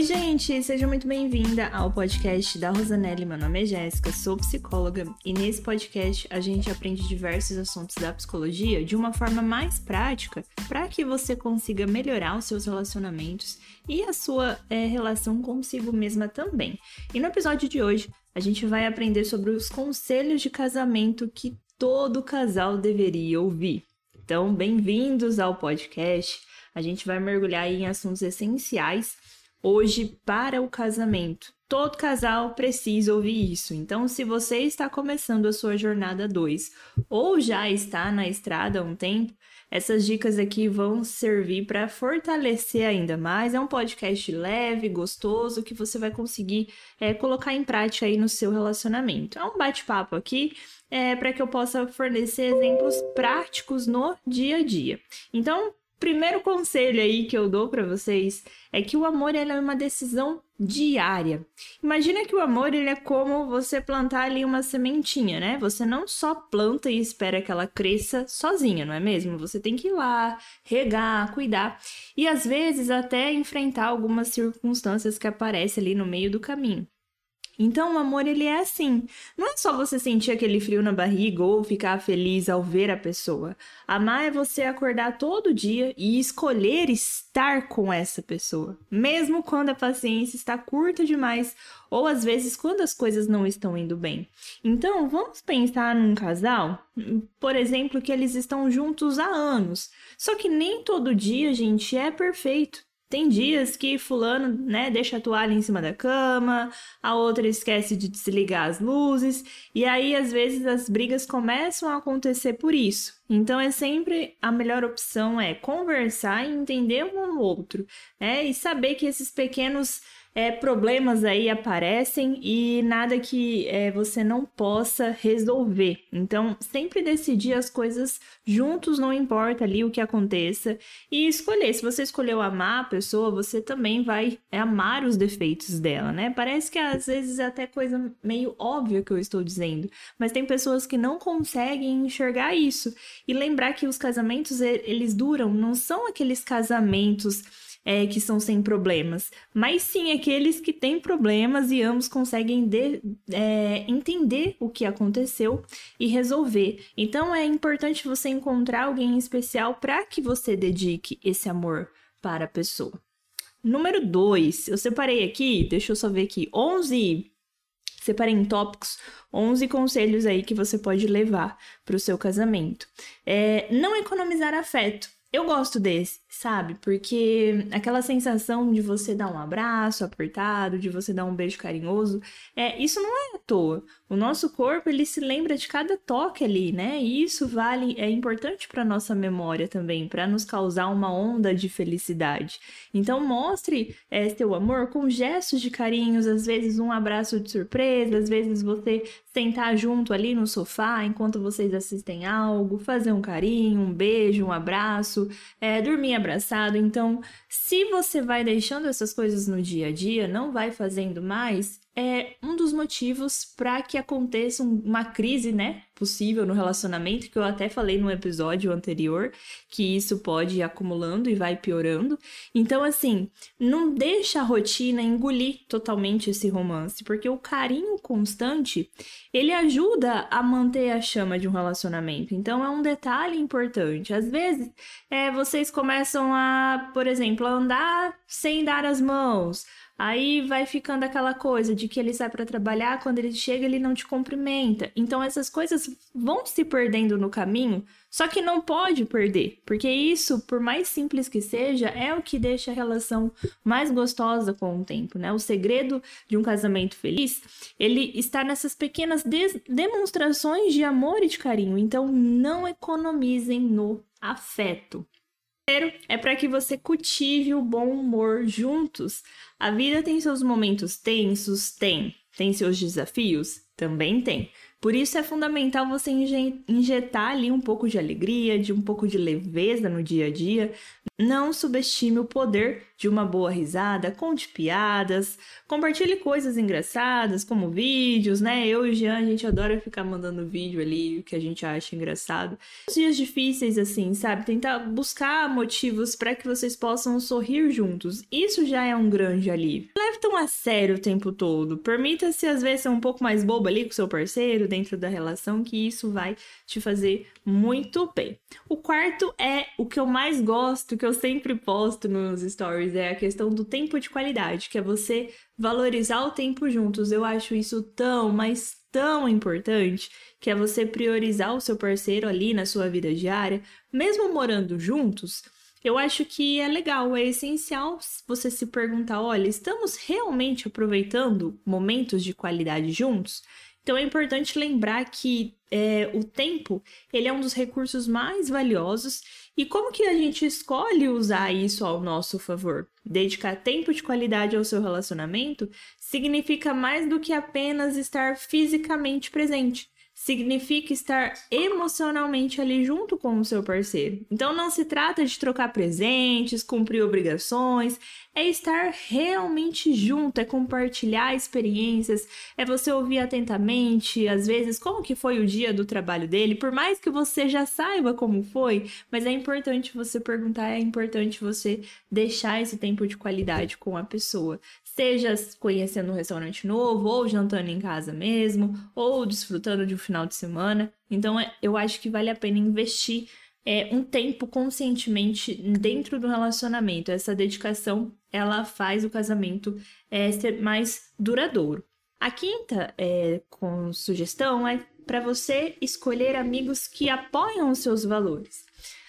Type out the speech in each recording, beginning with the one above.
Oi, gente! Seja muito bem-vinda ao podcast da Rosanelli. Meu nome é Jéssica, sou psicóloga e nesse podcast a gente aprende diversos assuntos da psicologia de uma forma mais prática para que você consiga melhorar os seus relacionamentos e a sua é, relação consigo mesma também. E no episódio de hoje a gente vai aprender sobre os conselhos de casamento que todo casal deveria ouvir. Então, bem-vindos ao podcast. A gente vai mergulhar em assuntos essenciais hoje para o casamento. Todo casal precisa ouvir isso. Então, se você está começando a sua jornada 2 ou já está na estrada há um tempo, essas dicas aqui vão servir para fortalecer ainda mais. É um podcast leve, gostoso, que você vai conseguir é, colocar em prática aí no seu relacionamento. É um bate-papo aqui é, para que eu possa fornecer exemplos práticos no dia a dia. Então, primeiro conselho aí que eu dou para vocês é que o amor é uma decisão diária. Imagina que o amor ele é como você plantar ali uma sementinha, né? Você não só planta e espera que ela cresça sozinha, não é mesmo? Você tem que ir lá, regar, cuidar e às vezes até enfrentar algumas circunstâncias que aparecem ali no meio do caminho. Então, o amor, ele é assim. Não é só você sentir aquele frio na barriga ou ficar feliz ao ver a pessoa. Amar é você acordar todo dia e escolher estar com essa pessoa, mesmo quando a paciência está curta demais ou às vezes quando as coisas não estão indo bem. Então, vamos pensar num casal, por exemplo, que eles estão juntos há anos. Só que nem todo dia, gente, é perfeito. Tem dias que fulano, né, deixa a toalha em cima da cama, a outra esquece de desligar as luzes, e aí às vezes as brigas começam a acontecer por isso. Então é sempre a melhor opção é conversar e entender um ao outro, né? E saber que esses pequenos é, problemas aí aparecem e nada que é, você não possa resolver. Então, sempre decidir as coisas juntos, não importa ali o que aconteça, e escolher. Se você escolheu amar a pessoa, você também vai amar os defeitos dela, né? Parece que às vezes é até coisa meio óbvia que eu estou dizendo, mas tem pessoas que não conseguem enxergar isso e lembrar que os casamentos eles duram, não são aqueles casamentos é, que são sem problemas, mas sim aqueles que têm problemas e ambos conseguem de, é, entender o que aconteceu e resolver. Então é importante você encontrar alguém especial para que você dedique esse amor para a pessoa. Número 2, eu separei aqui, deixa eu só ver aqui, 11 separei em tópicos 11 conselhos aí que você pode levar para o seu casamento. É, não economizar afeto. Eu gosto desse, sabe? Porque aquela sensação de você dar um abraço apertado, de você dar um beijo carinhoso, é, isso não é à toa. O nosso corpo, ele se lembra de cada toque ali, né? E isso vale, é importante para nossa memória também, para nos causar uma onda de felicidade. Então, mostre é, seu amor com gestos de carinhos, às vezes um abraço de surpresa, às vezes você sentar junto ali no sofá enquanto vocês assistem algo, fazer um carinho, um beijo, um abraço, é, dormir abraçado. Então, se você vai deixando essas coisas no dia a dia, não vai fazendo mais, é um dos motivos para que aconteça uma crise, né, possível no relacionamento, que eu até falei no episódio anterior, que isso pode ir acumulando e vai piorando. Então, assim, não deixa a rotina engolir totalmente esse romance, porque o carinho constante, ele ajuda a manter a chama de um relacionamento. Então, é um detalhe importante. Às vezes, é, vocês começam a, por exemplo, andar sem dar as mãos, Aí vai ficando aquela coisa de que ele sai para trabalhar, quando ele chega ele não te cumprimenta. Então essas coisas vão se perdendo no caminho, só que não pode perder, porque isso, por mais simples que seja, é o que deixa a relação mais gostosa com o tempo, né? O segredo de um casamento feliz, ele está nessas pequenas demonstrações de amor e de carinho. Então não economizem no afeto. Primeiro é para que você cultive o bom humor juntos. A vida tem seus momentos tensos, tem. Tem seus desafios? Também tem. Por isso é fundamental você injetar ali um pouco de alegria, de um pouco de leveza no dia a dia. Não subestime o poder de uma boa risada, conte piadas, compartilhe coisas engraçadas, como vídeos, né? Eu e o Jean, a gente adora ficar mandando vídeo ali, que a gente acha engraçado. Os dias difíceis, assim, sabe? Tentar buscar motivos para que vocês possam sorrir juntos. Isso já é um grande alívio. Leve tão a sério o tempo todo. Permita-se, às vezes, ser um pouco mais boba ali com seu parceiro, dentro da relação, que isso vai te fazer muito bem. O quarto é o que eu mais gosto, que eu sempre posto nos stories, é a questão do tempo de qualidade, que é você valorizar o tempo juntos. Eu acho isso tão, mas tão importante, que é você priorizar o seu parceiro ali na sua vida diária, mesmo morando juntos. Eu acho que é legal, é essencial você se perguntar: olha, estamos realmente aproveitando momentos de qualidade juntos? Então é importante lembrar que é, o tempo ele é um dos recursos mais valiosos e como que a gente escolhe usar isso ao nosso favor? Dedicar tempo de qualidade ao seu relacionamento significa mais do que apenas estar fisicamente presente significa estar emocionalmente ali junto com o seu parceiro. Então não se trata de trocar presentes, cumprir obrigações, é estar realmente junto, é compartilhar experiências, é você ouvir atentamente, às vezes como que foi o dia do trabalho dele, por mais que você já saiba como foi, mas é importante você perguntar, é importante você deixar esse tempo de qualidade com a pessoa seja conhecendo um restaurante novo, ou jantando em casa mesmo, ou desfrutando de um final de semana. Então, é, eu acho que vale a pena investir é, um tempo conscientemente dentro do relacionamento. Essa dedicação, ela faz o casamento é, ser mais duradouro. A quinta é, com sugestão é para você escolher amigos que apoiam os seus valores.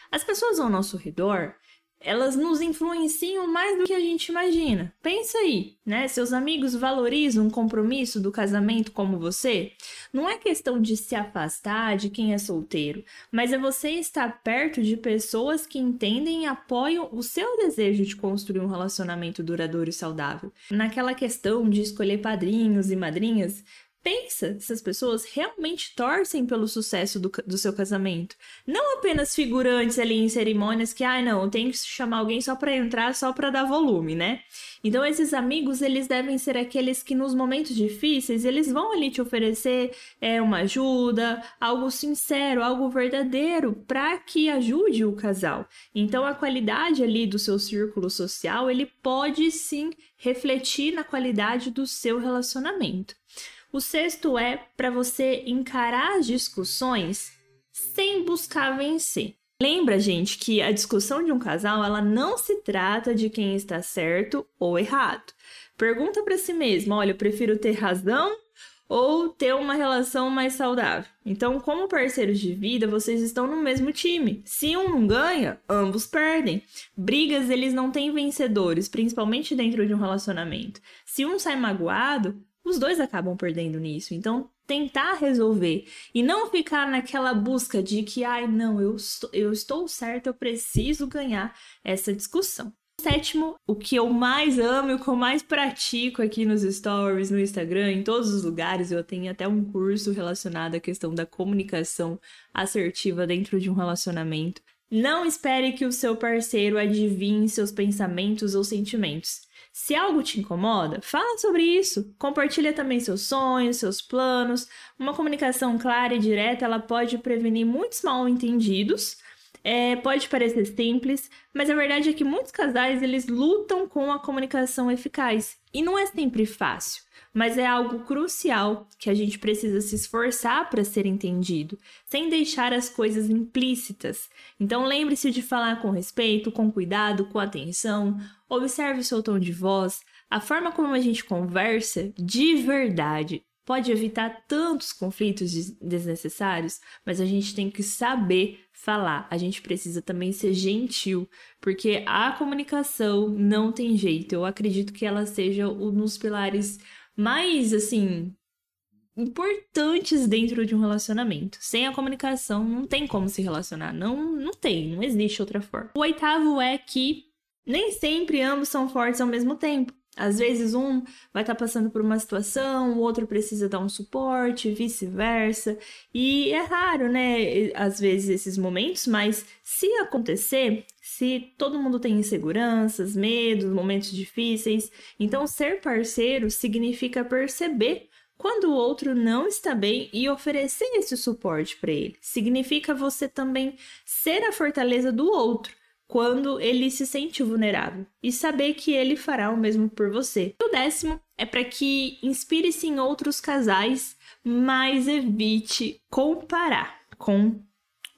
As pessoas ao nosso redor, elas nos influenciam mais do que a gente imagina. Pensa aí, né? Seus amigos valorizam o compromisso do casamento como você? Não é questão de se afastar de quem é solteiro, mas é você estar perto de pessoas que entendem e apoiam o seu desejo de construir um relacionamento duradouro e saudável. Naquela questão de escolher padrinhos e madrinhas, Pensa se as pessoas realmente torcem pelo sucesso do, do seu casamento. Não apenas figurantes ali em cerimônias que, ai ah, não, tem que chamar alguém só para entrar, só para dar volume, né? Então esses amigos, eles devem ser aqueles que nos momentos difíceis, eles vão ali te oferecer é, uma ajuda, algo sincero, algo verdadeiro, para que ajude o casal. Então a qualidade ali do seu círculo social, ele pode sim refletir na qualidade do seu relacionamento. O sexto é para você encarar as discussões sem buscar vencer. Lembra, gente, que a discussão de um casal, ela não se trata de quem está certo ou errado. Pergunta para si mesmo, olha, eu prefiro ter razão ou ter uma relação mais saudável. Então, como parceiros de vida, vocês estão no mesmo time. Se um não ganha, ambos perdem. Brigas, eles não têm vencedores, principalmente dentro de um relacionamento. Se um sai magoado, os dois acabam perdendo nisso. Então, tentar resolver e não ficar naquela busca de que, ai, não, eu estou, eu estou certo, eu preciso ganhar essa discussão. Sétimo, o que eu mais amo e o que eu mais pratico aqui nos stories, no Instagram, em todos os lugares, eu tenho até um curso relacionado à questão da comunicação assertiva dentro de um relacionamento. Não espere que o seu parceiro adivinhe seus pensamentos ou sentimentos. Se algo te incomoda, fala sobre isso. Compartilha também seus sonhos, seus planos. Uma comunicação clara e direta, ela pode prevenir muitos mal-entendidos. É, pode parecer simples, mas a verdade é que muitos casais eles lutam com a comunicação eficaz e não é sempre fácil mas é algo crucial que a gente precisa se esforçar para ser entendido, sem deixar as coisas implícitas. Então lembre-se de falar com respeito, com cuidado, com atenção, observe o seu tom de voz, a forma como a gente conversa de verdade. Pode evitar tantos conflitos desnecessários, mas a gente tem que saber falar. A gente precisa também ser gentil, porque a comunicação não tem jeito. Eu acredito que ela seja um dos pilares mais, assim, importantes dentro de um relacionamento. Sem a comunicação, não tem como se relacionar. Não, não tem, não existe outra forma. O oitavo é que nem sempre ambos são fortes ao mesmo tempo. Às vezes um vai estar tá passando por uma situação, o outro precisa dar um suporte, vice-versa. E é raro, né? Às vezes esses momentos, mas se acontecer, se todo mundo tem inseguranças, medos, momentos difíceis, então ser parceiro significa perceber quando o outro não está bem e oferecer esse suporte para ele. Significa você também ser a fortaleza do outro quando ele se sente vulnerável e saber que ele fará o mesmo por você. E o décimo é para que inspire-se em outros casais, mas evite comparar com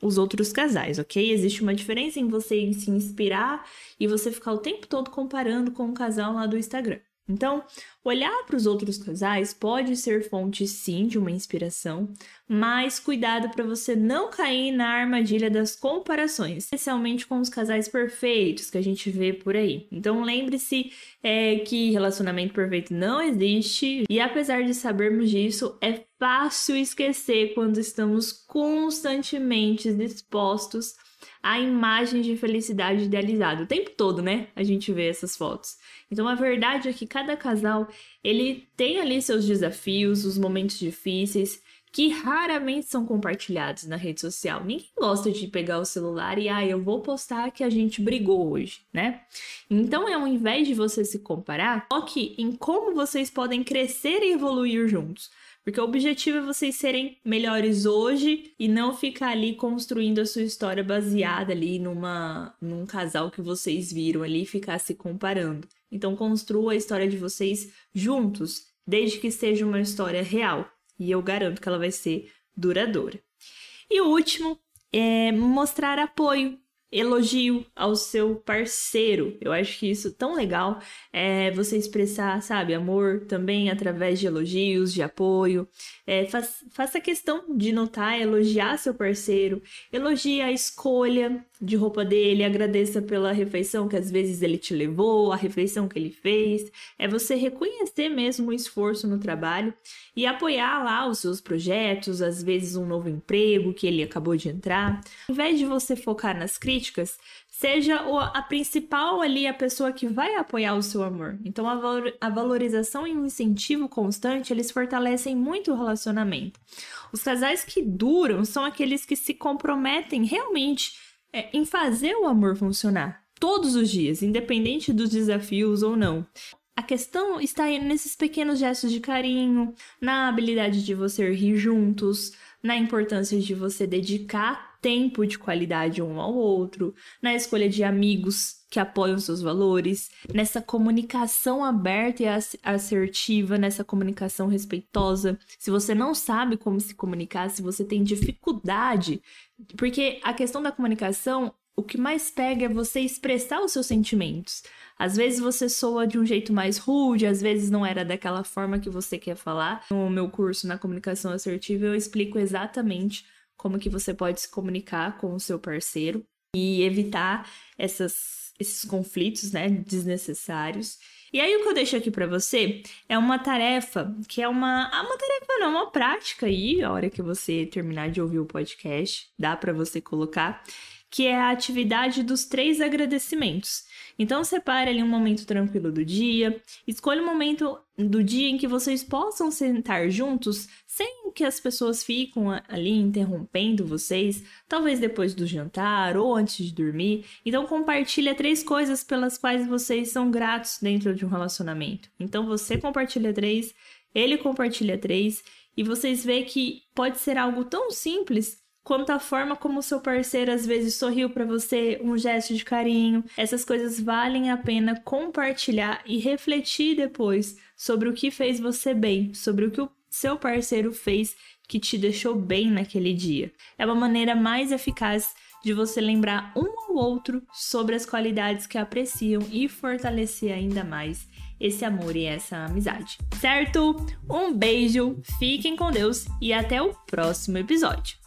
os outros casais, ok? Existe uma diferença em você se inspirar e você ficar o tempo todo comparando com o casal lá do Instagram. Então, olhar para os outros casais pode ser fonte sim de uma inspiração, mas cuidado para você não cair na armadilha das comparações, especialmente com os casais perfeitos que a gente vê por aí. Então, lembre-se é, que relacionamento perfeito não existe e, apesar de sabermos disso, é fácil esquecer quando estamos constantemente dispostos a imagem de felicidade idealizada. O tempo todo, né? A gente vê essas fotos. Então a verdade é que cada casal, ele tem ali seus desafios, os momentos difíceis, que raramente são compartilhados na rede social. Ninguém gosta de pegar o celular e, ah, eu vou postar que a gente brigou hoje, né? Então, ao invés de você se comparar, foque em como vocês podem crescer e evoluir juntos. Porque o objetivo é vocês serem melhores hoje e não ficar ali construindo a sua história baseada ali numa num casal que vocês viram ali e ficar se comparando. Então construa a história de vocês juntos, desde que seja uma história real. E eu garanto que ela vai ser duradoura. E o último é mostrar apoio elogio ao seu parceiro. Eu acho que isso é tão legal é você expressar, sabe, amor também através de elogios, de apoio. É, faz, faça questão de notar, elogiar seu parceiro, elogie a escolha de roupa dele, agradeça pela refeição que às vezes ele te levou, a refeição que ele fez. É você reconhecer mesmo o esforço no trabalho e apoiar lá os seus projetos, às vezes um novo emprego que ele acabou de entrar. Ao invés de você focar nas críticas, seja a principal ali a pessoa que vai apoiar o seu amor. Então a valorização e o incentivo constante, eles fortalecem muito o relacionamento. Os casais que duram são aqueles que se comprometem realmente é, em fazer o amor funcionar todos os dias, independente dos desafios ou não. A questão está nesses pequenos gestos de carinho, na habilidade de você rir juntos, na importância de você dedicar tempo de qualidade um ao outro, na escolha de amigos que apoiam seus valores, nessa comunicação aberta e assertiva, nessa comunicação respeitosa. Se você não sabe como se comunicar, se você tem dificuldade, porque a questão da comunicação, o que mais pega é você expressar os seus sentimentos. Às vezes você soa de um jeito mais rude, às vezes não era daquela forma que você quer falar. No meu curso na comunicação assertiva eu explico exatamente como que você pode se comunicar com o seu parceiro e evitar essas esses conflitos, né, desnecessários. E aí o que eu deixo aqui para você é uma tarefa, que é uma, ah, uma tarefa não, uma prática aí, a hora que você terminar de ouvir o podcast, dá para você colocar, que é a atividade dos três agradecimentos. Então separe ali um momento tranquilo do dia, escolha um momento do dia em que vocês possam sentar juntos sem que as pessoas fiquem ali interrompendo vocês, talvez depois do jantar ou antes de dormir. Então compartilha três coisas pelas quais vocês são gratos dentro de um relacionamento. Então você compartilha três, ele compartilha três e vocês vê que pode ser algo tão simples quanto a forma como seu parceiro às vezes sorriu para você, um gesto de carinho. Essas coisas valem a pena compartilhar e refletir depois sobre o que fez você bem, sobre o que o seu parceiro fez que te deixou bem naquele dia. É uma maneira mais eficaz de você lembrar um ao outro sobre as qualidades que apreciam e fortalecer ainda mais esse amor e essa amizade. Certo? Um beijo, fiquem com Deus e até o próximo episódio.